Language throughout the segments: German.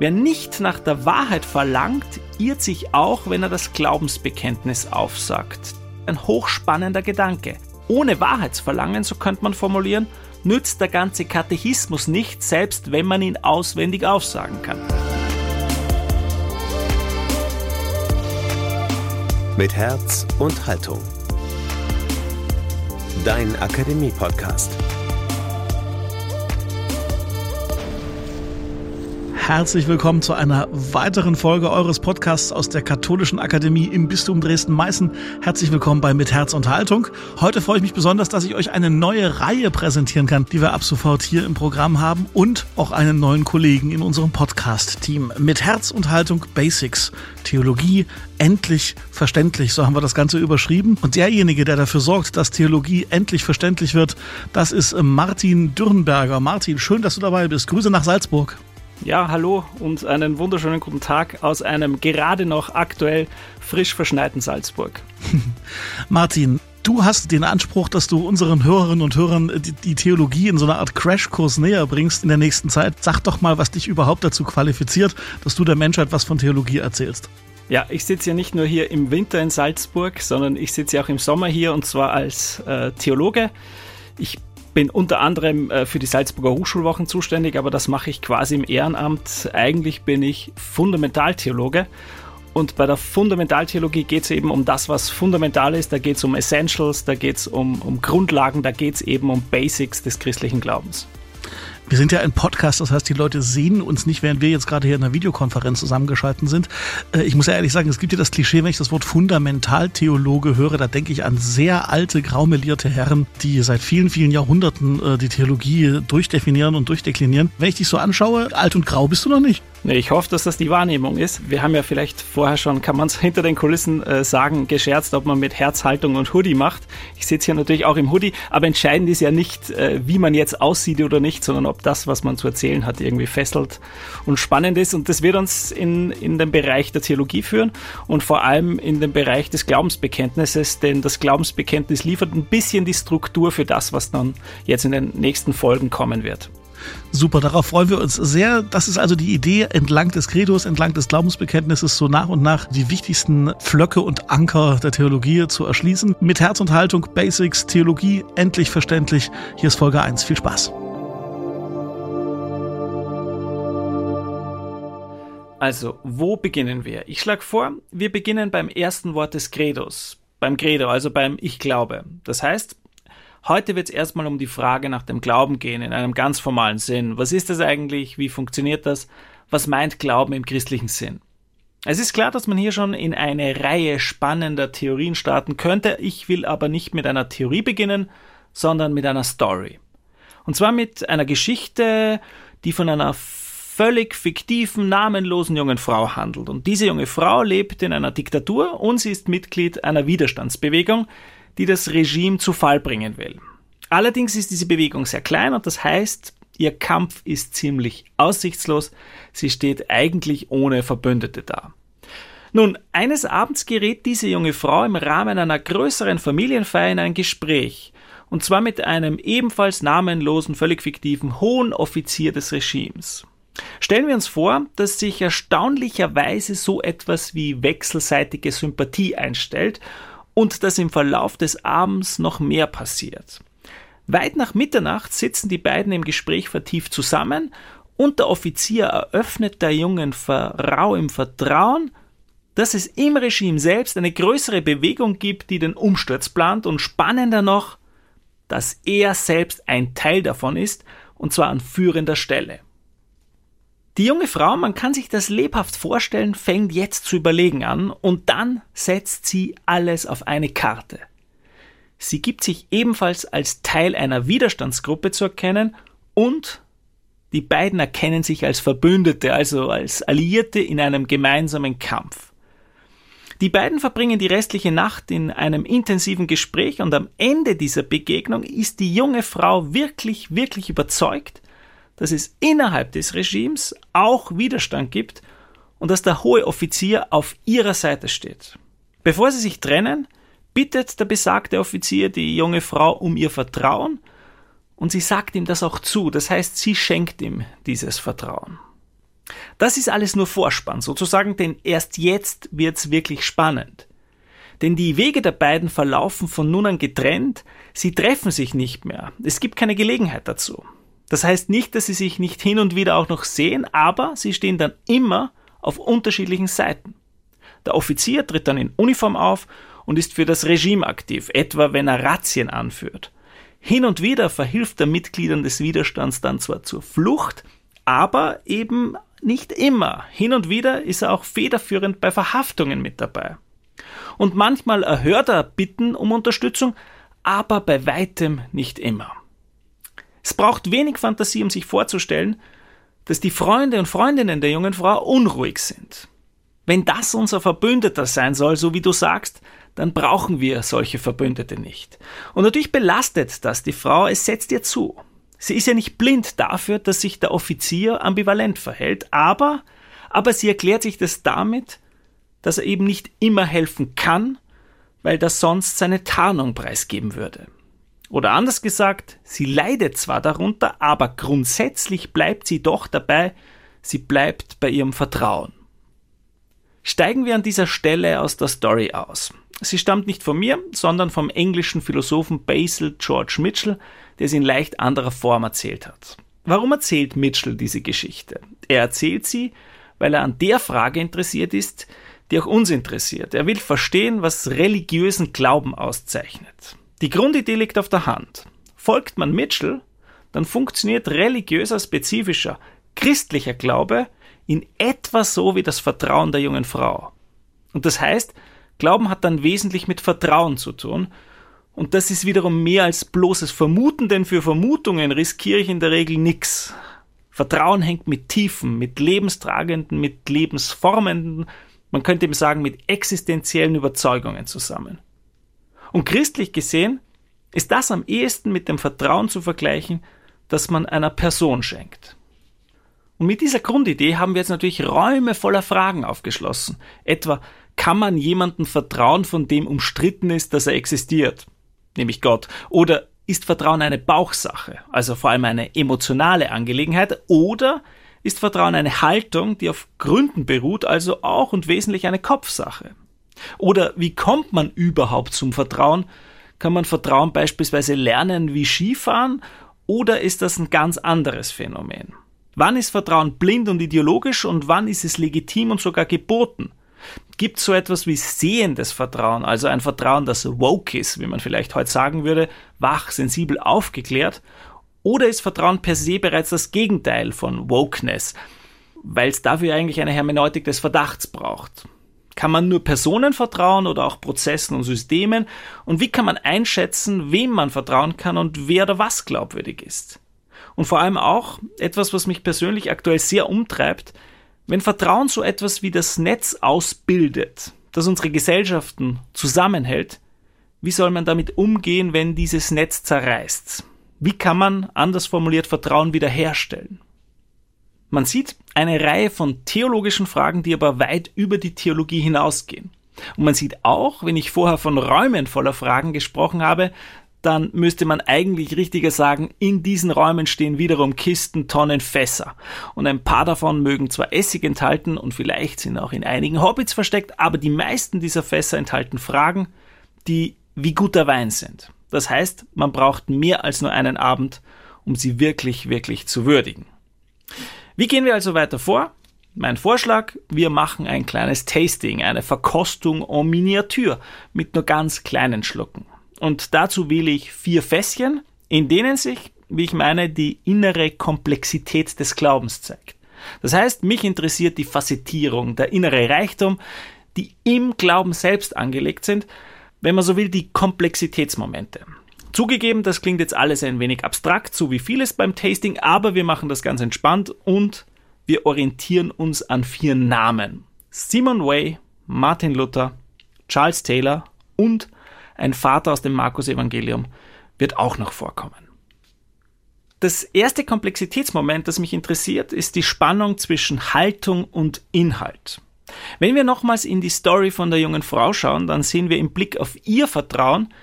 Wer nicht nach der Wahrheit verlangt, irrt sich auch, wenn er das Glaubensbekenntnis aufsagt. Ein hochspannender Gedanke. Ohne Wahrheitsverlangen, so könnte man formulieren, nützt der ganze Katechismus nicht, selbst wenn man ihn auswendig aufsagen kann. Mit Herz und Haltung. Dein Akademie-Podcast. Herzlich willkommen zu einer weiteren Folge eures Podcasts aus der Katholischen Akademie im Bistum Dresden-Meißen. Herzlich willkommen bei Mit Herz und Haltung. Heute freue ich mich besonders, dass ich euch eine neue Reihe präsentieren kann, die wir ab sofort hier im Programm haben und auch einen neuen Kollegen in unserem Podcast-Team. Mit Herz und Haltung Basics. Theologie endlich verständlich, so haben wir das Ganze überschrieben. Und derjenige, der dafür sorgt, dass Theologie endlich verständlich wird, das ist Martin Dürrenberger. Martin, schön, dass du dabei bist. Grüße nach Salzburg. Ja, hallo und einen wunderschönen guten Tag aus einem gerade noch aktuell frisch verschneiten Salzburg. Martin, du hast den Anspruch, dass du unseren Hörerinnen und Hörern die, Theologie in so einer Art Crashkurs näher bringst in der nächsten Zeit. Sag doch mal, was dich überhaupt dazu qualifiziert, dass du der Menschheit was von Theologie erzählst. Ja, ich sitze ja nicht nur hier im Winter in Salzburg, sondern ich sitze ja auch im Sommer hier und zwar als äh, Theologe. Ich bin unter anderem äh, für die Salzburger Hochschulwochen zuständig, aber das mache ich quasi im Ehrenamt. Eigentlich bin ich Fundamentaltheologe. Und bei der Fundamentaltheologie geht es eben um das, was fundamental ist. Da geht es um Essentials, da geht es um, um Grundlagen, da geht es eben um Basics des christlichen Glaubens. Wir sind ja ein Podcast, das heißt, die Leute sehen uns nicht, während wir jetzt gerade hier in einer Videokonferenz zusammengeschalten sind. Äh, ich muss ja ehrlich sagen, es gibt ja das Klischee, wenn ich das Wort Fundamentaltheologe höre, da denke ich an sehr alte, graumelierte Herren, die seit vielen, vielen Jahrhunderten äh, die Theologie durchdefinieren und durchdeklinieren. Wenn ich dich so anschaue, alt und grau bist du noch nicht. Ich hoffe, dass das die Wahrnehmung ist. Wir haben ja vielleicht vorher schon, kann man es hinter den Kulissen äh, sagen, gescherzt, ob man mit Herzhaltung und Hoodie macht. Ich sitze hier natürlich auch im Hoodie, aber entscheidend ist ja nicht, äh, wie man jetzt aussieht oder nicht, sondern ob das, was man zu erzählen hat, irgendwie fesselt und spannend ist. Und das wird uns in, in den Bereich der Theologie führen und vor allem in den Bereich des Glaubensbekenntnisses, denn das Glaubensbekenntnis liefert ein bisschen die Struktur für das, was dann jetzt in den nächsten Folgen kommen wird. Super, darauf freuen wir uns sehr. Das ist also die Idee, entlang des Credos, entlang des Glaubensbekenntnisses so nach und nach die wichtigsten Pflöcke und Anker der Theologie zu erschließen. Mit Herz und Haltung, Basics, Theologie, endlich verständlich. Hier ist Folge 1. Viel Spaß. Also, wo beginnen wir? Ich schlage vor, wir beginnen beim ersten Wort des Credos. Beim Credo, also beim Ich glaube. Das heißt, Heute wird es erstmal um die Frage nach dem Glauben gehen, in einem ganz formalen Sinn. Was ist das eigentlich? Wie funktioniert das? Was meint Glauben im christlichen Sinn? Es ist klar, dass man hier schon in eine Reihe spannender Theorien starten könnte. Ich will aber nicht mit einer Theorie beginnen, sondern mit einer Story. Und zwar mit einer Geschichte, die von einer völlig fiktiven, namenlosen jungen Frau handelt. Und diese junge Frau lebt in einer Diktatur und sie ist Mitglied einer Widerstandsbewegung, die das Regime zu Fall bringen will. Allerdings ist diese Bewegung sehr klein und das heißt, ihr Kampf ist ziemlich aussichtslos. Sie steht eigentlich ohne Verbündete da. Nun, eines Abends gerät diese junge Frau im Rahmen einer größeren Familienfeier in ein Gespräch, und zwar mit einem ebenfalls namenlosen, völlig fiktiven hohen Offizier des Regimes. Stellen wir uns vor, dass sich erstaunlicherweise so etwas wie wechselseitige Sympathie einstellt und dass im Verlauf des Abends noch mehr passiert. Weit nach Mitternacht sitzen die beiden im Gespräch vertieft zusammen und der Offizier eröffnet der jungen Frau im Vertrauen, dass es im Regime selbst eine größere Bewegung gibt, die den Umsturz plant und spannender noch, dass er selbst ein Teil davon ist und zwar an führender Stelle. Die junge Frau, man kann sich das lebhaft vorstellen, fängt jetzt zu überlegen an und dann setzt sie alles auf eine Karte. Sie gibt sich ebenfalls als Teil einer Widerstandsgruppe zu erkennen und die beiden erkennen sich als Verbündete, also als Alliierte in einem gemeinsamen Kampf. Die beiden verbringen die restliche Nacht in einem intensiven Gespräch und am Ende dieser Begegnung ist die junge Frau wirklich, wirklich überzeugt, dass es innerhalb des Regimes auch Widerstand gibt und dass der hohe Offizier auf ihrer Seite steht. Bevor sie sich trennen, bittet der besagte Offizier die junge Frau um ihr Vertrauen und sie sagt ihm das auch zu, das heißt, sie schenkt ihm dieses Vertrauen. Das ist alles nur Vorspann, sozusagen, denn erst jetzt wird's wirklich spannend. Denn die Wege der beiden verlaufen von nun an getrennt, sie treffen sich nicht mehr. Es gibt keine Gelegenheit dazu. Das heißt nicht, dass sie sich nicht hin und wieder auch noch sehen, aber sie stehen dann immer auf unterschiedlichen Seiten. Der Offizier tritt dann in Uniform auf und ist für das Regime aktiv, etwa wenn er Razzien anführt. Hin und wieder verhilft er Mitgliedern des Widerstands dann zwar zur Flucht, aber eben nicht immer. Hin und wieder ist er auch federführend bei Verhaftungen mit dabei. Und manchmal erhört er Bitten um Unterstützung, aber bei weitem nicht immer. Es braucht wenig Fantasie, um sich vorzustellen, dass die Freunde und Freundinnen der jungen Frau unruhig sind. Wenn das unser Verbündeter sein soll, so wie du sagst, dann brauchen wir solche Verbündete nicht. Und natürlich belastet das die Frau, es setzt ihr zu. Sie ist ja nicht blind dafür, dass sich der Offizier ambivalent verhält, aber, aber sie erklärt sich das damit, dass er eben nicht immer helfen kann, weil das sonst seine Tarnung preisgeben würde. Oder anders gesagt, sie leidet zwar darunter, aber grundsätzlich bleibt sie doch dabei, sie bleibt bei ihrem Vertrauen. Steigen wir an dieser Stelle aus der Story aus. Sie stammt nicht von mir, sondern vom englischen Philosophen Basil George Mitchell, der sie in leicht anderer Form erzählt hat. Warum erzählt Mitchell diese Geschichte? Er erzählt sie, weil er an der Frage interessiert ist, die auch uns interessiert. Er will verstehen, was religiösen Glauben auszeichnet. Die Grundidee liegt auf der Hand. Folgt man Mitchell, dann funktioniert religiöser, spezifischer, christlicher Glaube in etwa so wie das Vertrauen der jungen Frau. Und das heißt, Glauben hat dann wesentlich mit Vertrauen zu tun. Und das ist wiederum mehr als bloßes Vermuten, denn für Vermutungen riskiere ich in der Regel nichts. Vertrauen hängt mit tiefen, mit lebenstragenden, mit lebensformenden, man könnte eben sagen, mit existenziellen Überzeugungen zusammen. Und christlich gesehen ist das am ehesten mit dem Vertrauen zu vergleichen, das man einer Person schenkt. Und mit dieser Grundidee haben wir jetzt natürlich Räume voller Fragen aufgeschlossen. Etwa, kann man jemandem vertrauen, von dem umstritten ist, dass er existiert? Nämlich Gott. Oder ist Vertrauen eine Bauchsache, also vor allem eine emotionale Angelegenheit? Oder ist Vertrauen eine Haltung, die auf Gründen beruht, also auch und wesentlich eine Kopfsache? Oder wie kommt man überhaupt zum Vertrauen? Kann man Vertrauen beispielsweise lernen wie Skifahren? Oder ist das ein ganz anderes Phänomen? Wann ist Vertrauen blind und ideologisch und wann ist es legitim und sogar geboten? Gibt es so etwas wie sehendes Vertrauen, also ein Vertrauen, das woke ist, wie man vielleicht heute sagen würde, wach, sensibel, aufgeklärt? Oder ist Vertrauen per se bereits das Gegenteil von Wokeness, weil es dafür eigentlich eine Hermeneutik des Verdachts braucht? Kann man nur Personen vertrauen oder auch Prozessen und Systemen? Und wie kann man einschätzen, wem man vertrauen kann und wer oder was glaubwürdig ist? Und vor allem auch etwas, was mich persönlich aktuell sehr umtreibt, wenn Vertrauen so etwas wie das Netz ausbildet, das unsere Gesellschaften zusammenhält, wie soll man damit umgehen, wenn dieses Netz zerreißt? Wie kann man, anders formuliert, Vertrauen wiederherstellen? Man sieht eine Reihe von theologischen Fragen, die aber weit über die Theologie hinausgehen. Und man sieht auch, wenn ich vorher von Räumen voller Fragen gesprochen habe, dann müsste man eigentlich richtiger sagen, in diesen Räumen stehen wiederum Kisten, Tonnen, Fässer. Und ein paar davon mögen zwar Essig enthalten und vielleicht sind auch in einigen Hobbits versteckt, aber die meisten dieser Fässer enthalten Fragen, die wie guter Wein sind. Das heißt, man braucht mehr als nur einen Abend, um sie wirklich, wirklich zu würdigen. Wie gehen wir also weiter vor? Mein Vorschlag, wir machen ein kleines Tasting, eine Verkostung en Miniatur mit nur ganz kleinen Schlucken. Und dazu wähle ich vier Fässchen, in denen sich, wie ich meine, die innere Komplexität des Glaubens zeigt. Das heißt, mich interessiert die Facettierung, der innere Reichtum, die im Glauben selbst angelegt sind, wenn man so will, die Komplexitätsmomente. Zugegeben, das klingt jetzt alles ein wenig abstrakt, so wie vieles beim Tasting, aber wir machen das ganz entspannt und wir orientieren uns an vier Namen. Simon Way, Martin Luther, Charles Taylor und ein Vater aus dem Markus-Evangelium, wird auch noch vorkommen. Das erste Komplexitätsmoment, das mich interessiert, ist die Spannung zwischen Haltung und Inhalt. Wenn wir nochmals in die Story von der jungen Frau schauen, dann sehen wir im Blick auf ihr Vertrauen,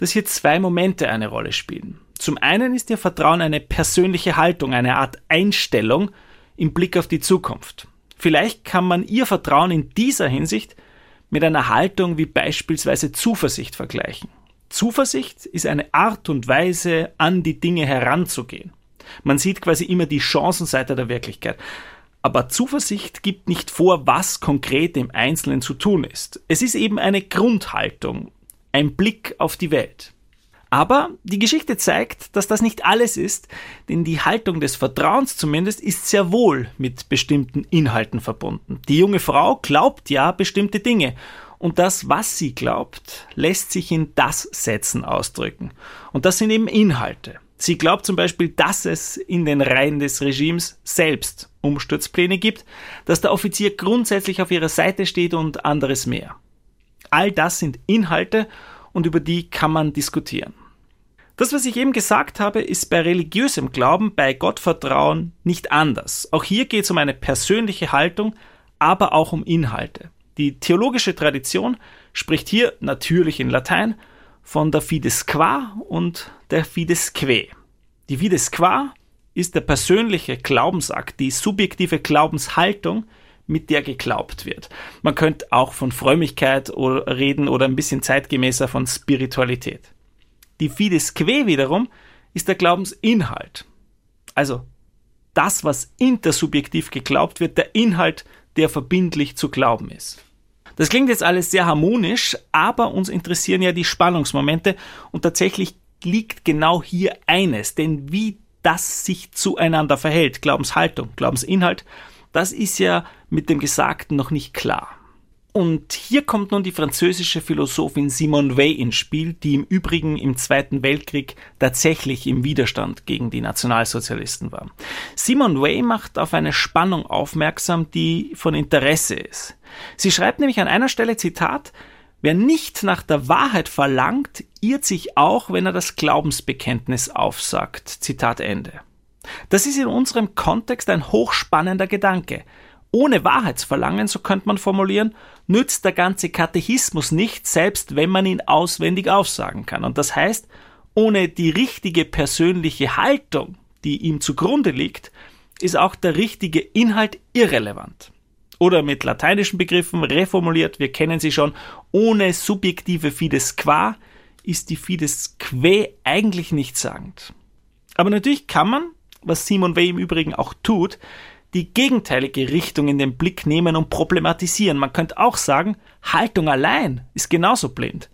dass hier zwei Momente eine Rolle spielen. Zum einen ist ihr Vertrauen eine persönliche Haltung, eine Art Einstellung, im Blick auf die Zukunft. Vielleicht kann man ihr Vertrauen in dieser Hinsicht mit einer Haltung wie beispielsweise Zuversicht vergleichen. Zuversicht ist eine Art und Weise, an die Dinge heranzugehen. Man sieht quasi immer die Chancenseite der Wirklichkeit. Aber Zuversicht gibt nicht vor, was konkret im Einzelnen zu tun ist. Es ist eben eine Grundhaltung, ein Blick auf die Welt. Aber die Geschichte zeigt, dass das nicht alles ist, denn die Haltung des Vertrauens zumindest ist sehr wohl mit bestimmten Inhalten verbunden. Die junge Frau glaubt ja bestimmte Dinge und das, was sie glaubt, lässt sich in das Sätzen ausdrücken. Und das sind eben Inhalte. Sie glaubt zum Beispiel, dass es in den Reihen des Regimes selbst Umsturzpläne gibt, dass der Offizier grundsätzlich auf ihrer Seite steht und anderes mehr. All das sind Inhalte und über die kann man diskutieren. Das, was ich eben gesagt habe, ist bei religiösem Glauben, bei Gottvertrauen nicht anders. Auch hier geht es um eine persönliche Haltung, aber auch um Inhalte. Die theologische Tradition spricht hier natürlich in Latein von der Fides qua und der Fides que. Die Fides qua ist der persönliche Glaubensakt, die subjektive Glaubenshaltung, mit der geglaubt wird. Man könnte auch von Frömmigkeit reden oder ein bisschen zeitgemäßer von Spiritualität. Die Fides Que wiederum ist der Glaubensinhalt. Also das, was intersubjektiv geglaubt wird, der Inhalt, der verbindlich zu glauben ist. Das klingt jetzt alles sehr harmonisch, aber uns interessieren ja die Spannungsmomente und tatsächlich liegt genau hier eines, denn wie das sich zueinander verhält, Glaubenshaltung, Glaubensinhalt, das ist ja mit dem Gesagten noch nicht klar. Und hier kommt nun die französische Philosophin Simone Weil ins Spiel, die im Übrigen im Zweiten Weltkrieg tatsächlich im Widerstand gegen die Nationalsozialisten war. Simone Weil macht auf eine Spannung aufmerksam, die von Interesse ist. Sie schreibt nämlich an einer Stelle Zitat, Wer nicht nach der Wahrheit verlangt, irrt sich auch, wenn er das Glaubensbekenntnis aufsagt. Zitat Ende. Das ist in unserem Kontext ein hochspannender Gedanke. Ohne Wahrheitsverlangen, so könnte man formulieren, nützt der ganze Katechismus nicht, selbst wenn man ihn auswendig aufsagen kann. Und das heißt, ohne die richtige persönliche Haltung, die ihm zugrunde liegt, ist auch der richtige Inhalt irrelevant. Oder mit lateinischen Begriffen reformuliert, wir kennen sie schon, ohne subjektive Fides qua ist die Fides que eigentlich nichtssagend. Aber natürlich kann man, was Simon Weil im Übrigen auch tut, die gegenteilige Richtung in den Blick nehmen und problematisieren. Man könnte auch sagen, Haltung allein ist genauso blind.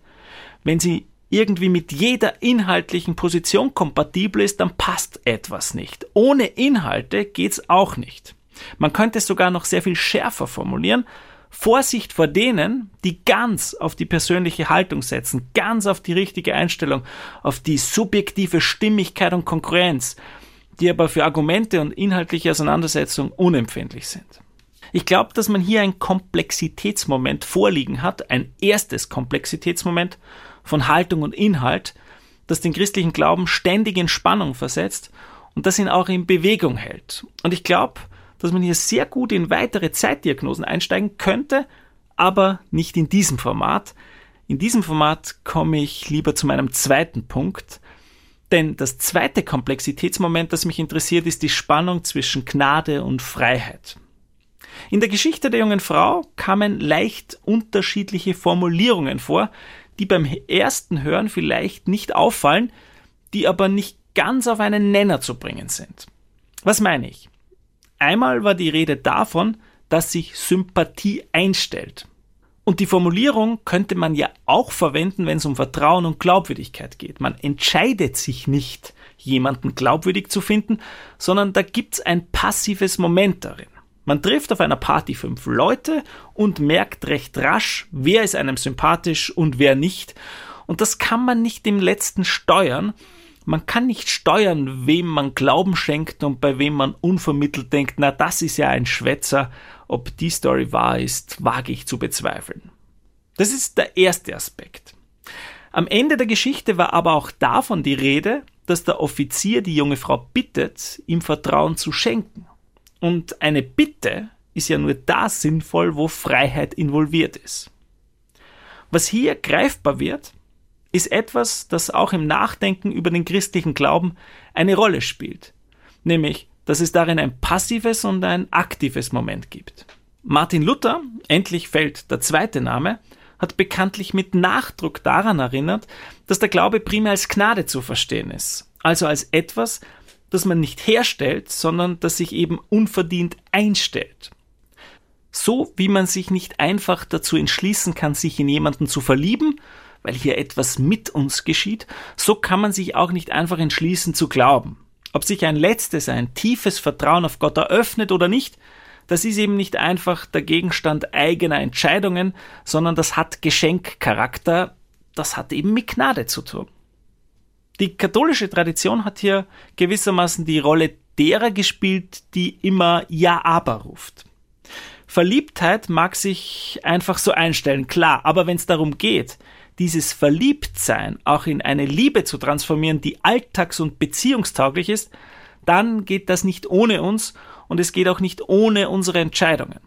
Wenn sie irgendwie mit jeder inhaltlichen Position kompatibel ist, dann passt etwas nicht. Ohne Inhalte geht's auch nicht. Man könnte es sogar noch sehr viel schärfer formulieren. Vorsicht vor denen, die ganz auf die persönliche Haltung setzen, ganz auf die richtige Einstellung, auf die subjektive Stimmigkeit und Konkurrenz die aber für Argumente und inhaltliche Auseinandersetzung unempfindlich sind. Ich glaube, dass man hier ein Komplexitätsmoment vorliegen hat, ein erstes Komplexitätsmoment von Haltung und Inhalt, das den christlichen Glauben ständig in Spannung versetzt und das ihn auch in Bewegung hält. Und ich glaube, dass man hier sehr gut in weitere Zeitdiagnosen einsteigen könnte, aber nicht in diesem Format. In diesem Format komme ich lieber zu meinem zweiten Punkt, denn das zweite Komplexitätsmoment, das mich interessiert, ist die Spannung zwischen Gnade und Freiheit. In der Geschichte der jungen Frau kamen leicht unterschiedliche Formulierungen vor, die beim ersten Hören vielleicht nicht auffallen, die aber nicht ganz auf einen Nenner zu bringen sind. Was meine ich? Einmal war die Rede davon, dass sich Sympathie einstellt. Und die Formulierung könnte man ja auch verwenden, wenn es um Vertrauen und Glaubwürdigkeit geht. Man entscheidet sich nicht, jemanden glaubwürdig zu finden, sondern da gibt's ein passives Moment darin. Man trifft auf einer Party fünf Leute und merkt recht rasch, wer ist einem sympathisch und wer nicht. Und das kann man nicht im letzten steuern. Man kann nicht steuern, wem man Glauben schenkt und bei wem man unvermittelt denkt, na das ist ja ein Schwätzer ob die Story wahr ist, wage ich zu bezweifeln. Das ist der erste Aspekt. Am Ende der Geschichte war aber auch davon die Rede, dass der Offizier die junge Frau bittet, ihm Vertrauen zu schenken. Und eine Bitte ist ja nur da sinnvoll, wo Freiheit involviert ist. Was hier greifbar wird, ist etwas, das auch im Nachdenken über den christlichen Glauben eine Rolle spielt, nämlich dass es darin ein passives und ein aktives Moment gibt. Martin Luther, endlich fällt der zweite Name, hat bekanntlich mit Nachdruck daran erinnert, dass der Glaube primär als Gnade zu verstehen ist, also als etwas, das man nicht herstellt, sondern das sich eben unverdient einstellt. So wie man sich nicht einfach dazu entschließen kann, sich in jemanden zu verlieben, weil hier etwas mit uns geschieht, so kann man sich auch nicht einfach entschließen zu glauben. Ob sich ein letztes, ein tiefes Vertrauen auf Gott eröffnet oder nicht, das ist eben nicht einfach der Gegenstand eigener Entscheidungen, sondern das hat Geschenkcharakter, das hat eben mit Gnade zu tun. Die katholische Tradition hat hier gewissermaßen die Rolle derer gespielt, die immer Ja, aber ruft. Verliebtheit mag sich einfach so einstellen, klar, aber wenn es darum geht, dieses Verliebtsein auch in eine Liebe zu transformieren, die alltags- und beziehungstauglich ist, dann geht das nicht ohne uns und es geht auch nicht ohne unsere Entscheidungen.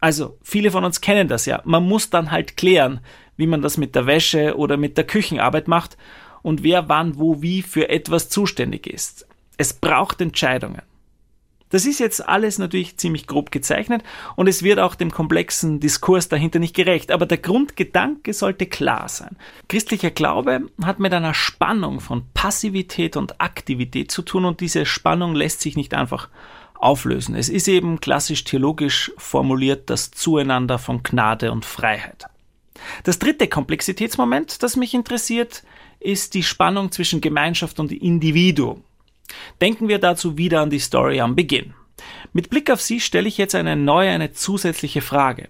Also, viele von uns kennen das ja. Man muss dann halt klären, wie man das mit der Wäsche oder mit der Küchenarbeit macht und wer wann wo wie für etwas zuständig ist. Es braucht Entscheidungen. Das ist jetzt alles natürlich ziemlich grob gezeichnet und es wird auch dem komplexen Diskurs dahinter nicht gerecht, aber der Grundgedanke sollte klar sein. Christlicher Glaube hat mit einer Spannung von Passivität und Aktivität zu tun und diese Spannung lässt sich nicht einfach auflösen. Es ist eben klassisch theologisch formuliert das Zueinander von Gnade und Freiheit. Das dritte Komplexitätsmoment, das mich interessiert, ist die Spannung zwischen Gemeinschaft und Individuum. Denken wir dazu wieder an die Story am Beginn. Mit Blick auf sie stelle ich jetzt eine neue, eine zusätzliche Frage.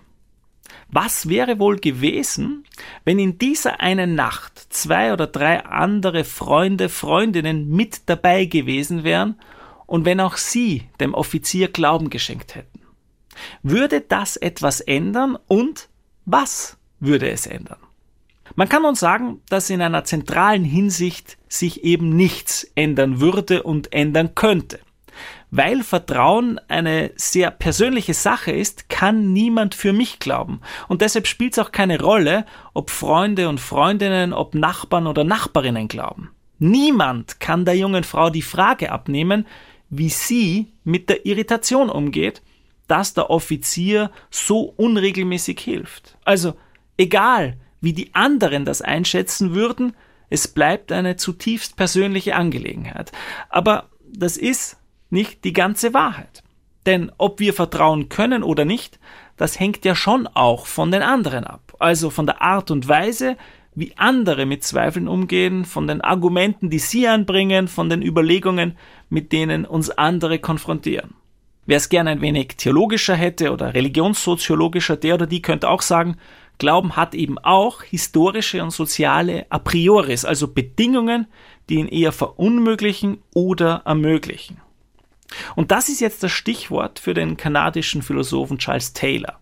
Was wäre wohl gewesen, wenn in dieser einen Nacht zwei oder drei andere Freunde, Freundinnen mit dabei gewesen wären und wenn auch sie dem Offizier Glauben geschenkt hätten? Würde das etwas ändern und was würde es ändern? Man kann uns sagen, dass in einer zentralen Hinsicht sich eben nichts ändern würde und ändern könnte. Weil Vertrauen eine sehr persönliche Sache ist, kann niemand für mich glauben. Und deshalb spielt es auch keine Rolle, ob Freunde und Freundinnen, ob Nachbarn oder Nachbarinnen glauben. Niemand kann der jungen Frau die Frage abnehmen, wie sie mit der Irritation umgeht, dass der Offizier so unregelmäßig hilft. Also, egal, wie die anderen das einschätzen würden, es bleibt eine zutiefst persönliche Angelegenheit. Aber das ist nicht die ganze Wahrheit. Denn ob wir vertrauen können oder nicht, das hängt ja schon auch von den anderen ab. Also von der Art und Weise, wie andere mit Zweifeln umgehen, von den Argumenten, die sie anbringen, von den Überlegungen, mit denen uns andere konfrontieren. Wer es gerne ein wenig theologischer hätte oder religionssoziologischer, der oder die könnte auch sagen, Glauben hat eben auch historische und soziale a prioris, also Bedingungen, die ihn eher verunmöglichen oder ermöglichen. Und das ist jetzt das Stichwort für den kanadischen Philosophen Charles Taylor.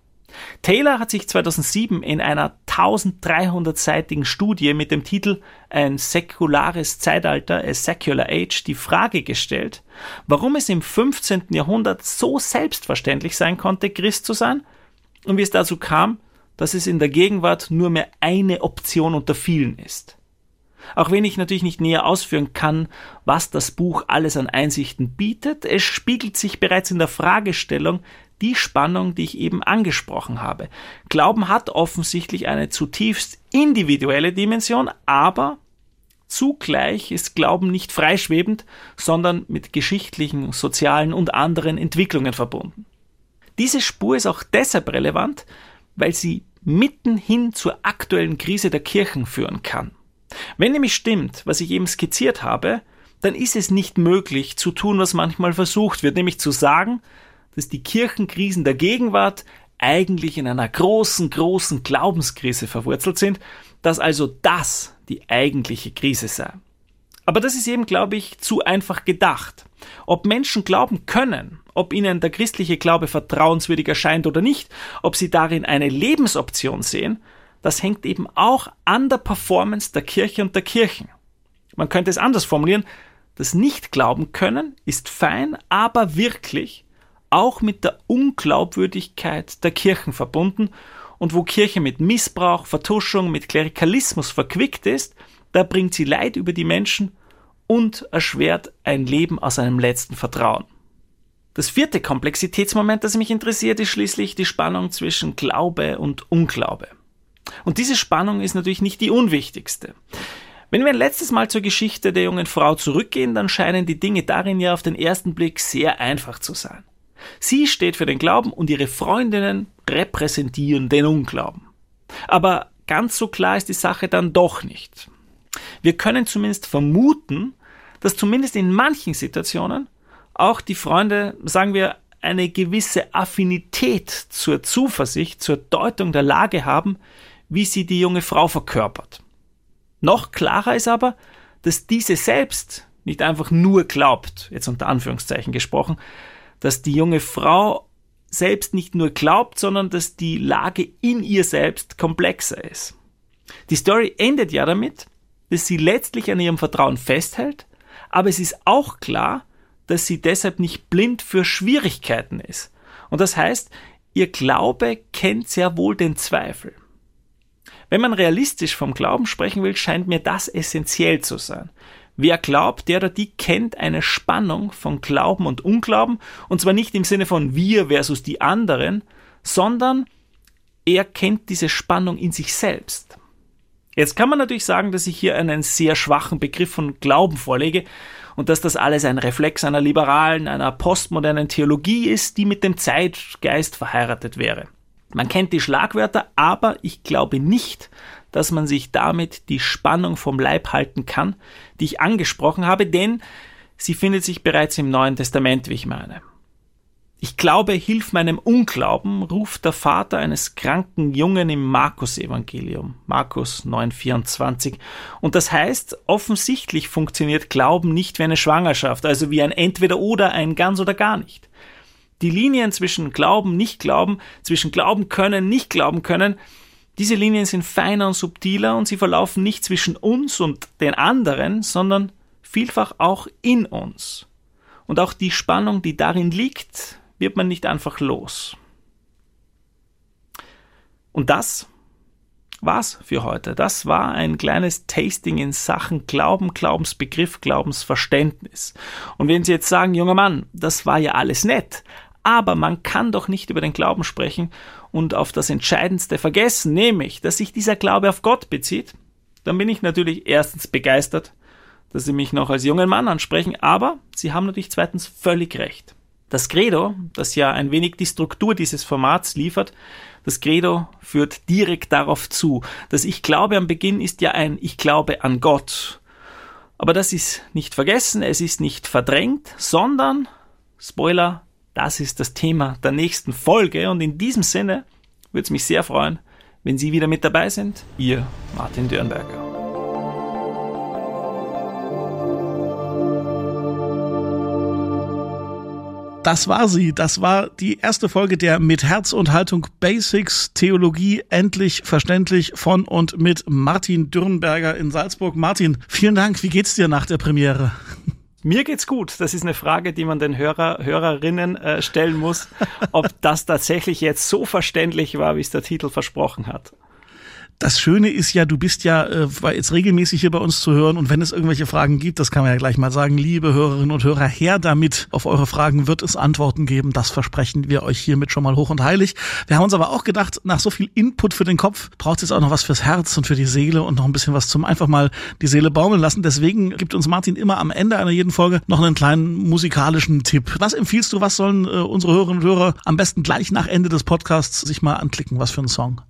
Taylor hat sich 2007 in einer 1300-seitigen Studie mit dem Titel Ein säkulares Zeitalter, a Secular Age, die Frage gestellt, warum es im 15. Jahrhundert so selbstverständlich sein konnte, Christ zu sein und wie es dazu kam, dass es in der Gegenwart nur mehr eine Option unter vielen ist. Auch wenn ich natürlich nicht näher ausführen kann, was das Buch alles an Einsichten bietet, es spiegelt sich bereits in der Fragestellung die Spannung, die ich eben angesprochen habe. Glauben hat offensichtlich eine zutiefst individuelle Dimension, aber zugleich ist Glauben nicht freischwebend, sondern mit geschichtlichen, sozialen und anderen Entwicklungen verbunden. Diese Spur ist auch deshalb relevant, weil sie mitten hin zur aktuellen Krise der Kirchen führen kann. Wenn nämlich stimmt, was ich eben skizziert habe, dann ist es nicht möglich zu tun, was manchmal versucht wird, nämlich zu sagen, dass die Kirchenkrisen der Gegenwart eigentlich in einer großen, großen Glaubenskrise verwurzelt sind, dass also das die eigentliche Krise sei. Aber das ist eben, glaube ich, zu einfach gedacht. Ob Menschen glauben können, ob ihnen der christliche Glaube vertrauenswürdig erscheint oder nicht, ob sie darin eine Lebensoption sehen, das hängt eben auch an der Performance der Kirche und der Kirchen. Man könnte es anders formulieren, das Nicht-Glauben können ist fein, aber wirklich auch mit der Unglaubwürdigkeit der Kirchen verbunden und wo Kirche mit Missbrauch, Vertuschung, mit Klerikalismus verquickt ist, da bringt sie Leid über die Menschen und erschwert ein Leben aus einem letzten Vertrauen. Das vierte Komplexitätsmoment, das mich interessiert, ist schließlich die Spannung zwischen Glaube und Unglaube. Und diese Spannung ist natürlich nicht die unwichtigste. Wenn wir ein letztes Mal zur Geschichte der jungen Frau zurückgehen, dann scheinen die Dinge darin ja auf den ersten Blick sehr einfach zu sein. Sie steht für den Glauben und ihre Freundinnen repräsentieren den Unglauben. Aber ganz so klar ist die Sache dann doch nicht. Wir können zumindest vermuten, dass zumindest in manchen Situationen auch die Freunde, sagen wir, eine gewisse Affinität zur Zuversicht, zur Deutung der Lage haben, wie sie die junge Frau verkörpert. Noch klarer ist aber, dass diese selbst nicht einfach nur glaubt, jetzt unter Anführungszeichen gesprochen, dass die junge Frau selbst nicht nur glaubt, sondern dass die Lage in ihr selbst komplexer ist. Die Story endet ja damit, dass sie letztlich an ihrem Vertrauen festhält, aber es ist auch klar, dass sie deshalb nicht blind für Schwierigkeiten ist. Und das heißt, ihr Glaube kennt sehr wohl den Zweifel. Wenn man realistisch vom Glauben sprechen will, scheint mir das essentiell zu sein. Wer glaubt, der oder die kennt eine Spannung von Glauben und Unglauben, und zwar nicht im Sinne von wir versus die anderen, sondern er kennt diese Spannung in sich selbst. Jetzt kann man natürlich sagen, dass ich hier einen sehr schwachen Begriff von Glauben vorlege und dass das alles ein Reflex einer liberalen, einer postmodernen Theologie ist, die mit dem Zeitgeist verheiratet wäre. Man kennt die Schlagwörter, aber ich glaube nicht, dass man sich damit die Spannung vom Leib halten kann, die ich angesprochen habe, denn sie findet sich bereits im Neuen Testament, wie ich meine. Ich glaube, hilf meinem Unglauben, ruft der Vater eines kranken Jungen im Markus-Evangelium, Markus 9,24. Und das heißt, offensichtlich funktioniert Glauben nicht wie eine Schwangerschaft, also wie ein Entweder-Oder, ein ganz oder gar nicht. Die Linien zwischen Glauben, Nicht-Glauben, zwischen Glauben können, Nicht glauben können, diese Linien sind feiner und subtiler und sie verlaufen nicht zwischen uns und den anderen, sondern vielfach auch in uns. Und auch die Spannung, die darin liegt, wird man nicht einfach los. Und das war's für heute. Das war ein kleines Tasting in Sachen Glauben, Glaubensbegriff, Glaubensverständnis. Und wenn Sie jetzt sagen, junger Mann, das war ja alles nett, aber man kann doch nicht über den Glauben sprechen und auf das Entscheidendste vergessen, nämlich, dass sich dieser Glaube auf Gott bezieht, dann bin ich natürlich erstens begeistert, dass Sie mich noch als jungen Mann ansprechen, aber Sie haben natürlich zweitens völlig recht. Das Credo, das ja ein wenig die Struktur dieses Formats liefert, das Credo führt direkt darauf zu. Das Ich glaube am Beginn ist ja ein Ich glaube an Gott. Aber das ist nicht vergessen, es ist nicht verdrängt, sondern, Spoiler, das ist das Thema der nächsten Folge und in diesem Sinne würde es mich sehr freuen, wenn Sie wieder mit dabei sind. Ihr Martin Dürnberger. Das war sie. Das war die erste Folge der Mit Herz und Haltung Basics Theologie endlich verständlich von und mit Martin Dürnberger in Salzburg. Martin, vielen Dank. Wie geht's dir nach der Premiere? Mir geht's gut. Das ist eine Frage, die man den Hörer, Hörerinnen äh, stellen muss, ob das tatsächlich jetzt so verständlich war, wie es der Titel versprochen hat. Das Schöne ist ja, du bist ja äh, jetzt regelmäßig hier bei uns zu hören und wenn es irgendwelche Fragen gibt, das kann man ja gleich mal sagen, liebe Hörerinnen und Hörer, her damit. Auf eure Fragen wird es Antworten geben. Das versprechen wir euch hiermit schon mal hoch und heilig. Wir haben uns aber auch gedacht, nach so viel Input für den Kopf braucht es jetzt auch noch was fürs Herz und für die Seele und noch ein bisschen was zum einfach mal die Seele baumeln lassen. Deswegen gibt uns Martin immer am Ende einer jeden Folge noch einen kleinen musikalischen Tipp. Was empfiehlst du, was sollen äh, unsere Hörerinnen und Hörer am besten gleich nach Ende des Podcasts sich mal anklicken? Was für ein Song?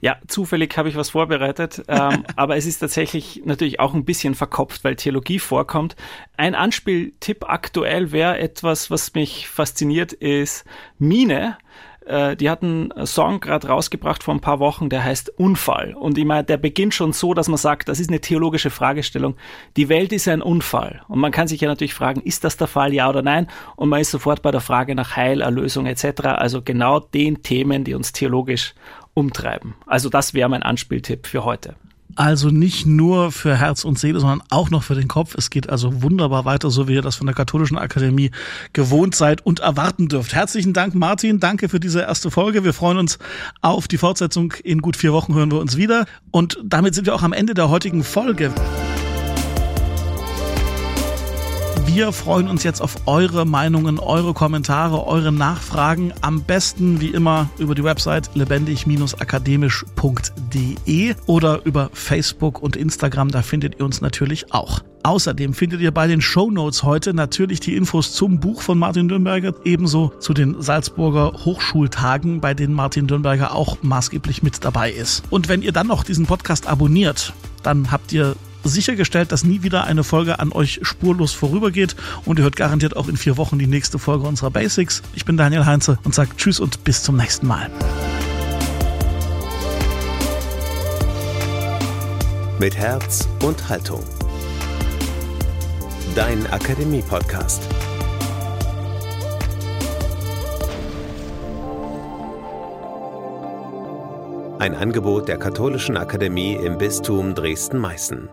Ja, zufällig habe ich was vorbereitet, ähm, aber es ist tatsächlich natürlich auch ein bisschen verkopft, weil Theologie vorkommt. Ein Anspieltipp aktuell wäre etwas, was mich fasziniert, ist Mine. Äh, die hat einen Song gerade rausgebracht vor ein paar Wochen, der heißt Unfall. Und ich meine, der beginnt schon so, dass man sagt, das ist eine theologische Fragestellung. Die Welt ist ein Unfall. Und man kann sich ja natürlich fragen, ist das der Fall, ja oder nein? Und man ist sofort bei der Frage nach Heil, Erlösung etc. Also genau den Themen, die uns theologisch umtreiben. Also das wäre mein Anspieltipp für heute. Also nicht nur für Herz und Seele, sondern auch noch für den Kopf. Es geht also wunderbar weiter, so wie ihr das von der Katholischen Akademie gewohnt seid und erwarten dürft. Herzlichen Dank, Martin. Danke für diese erste Folge. Wir freuen uns auf die Fortsetzung. In gut vier Wochen hören wir uns wieder. Und damit sind wir auch am Ende der heutigen Folge. Wir freuen uns jetzt auf eure Meinungen, eure Kommentare, eure Nachfragen. Am besten wie immer über die Website lebendig-akademisch.de oder über Facebook und Instagram. Da findet ihr uns natürlich auch. Außerdem findet ihr bei den Show Notes heute natürlich die Infos zum Buch von Martin Dürnberger, ebenso zu den Salzburger Hochschultagen, bei denen Martin Dürnberger auch maßgeblich mit dabei ist. Und wenn ihr dann noch diesen Podcast abonniert, dann habt ihr sichergestellt, dass nie wieder eine Folge an euch spurlos vorübergeht und ihr hört garantiert auch in vier Wochen die nächste Folge unserer Basics. Ich bin Daniel Heinze und sage Tschüss und bis zum nächsten Mal. Mit Herz und Haltung. Dein Akademie-Podcast. Ein Angebot der Katholischen Akademie im Bistum Dresden-Meißen.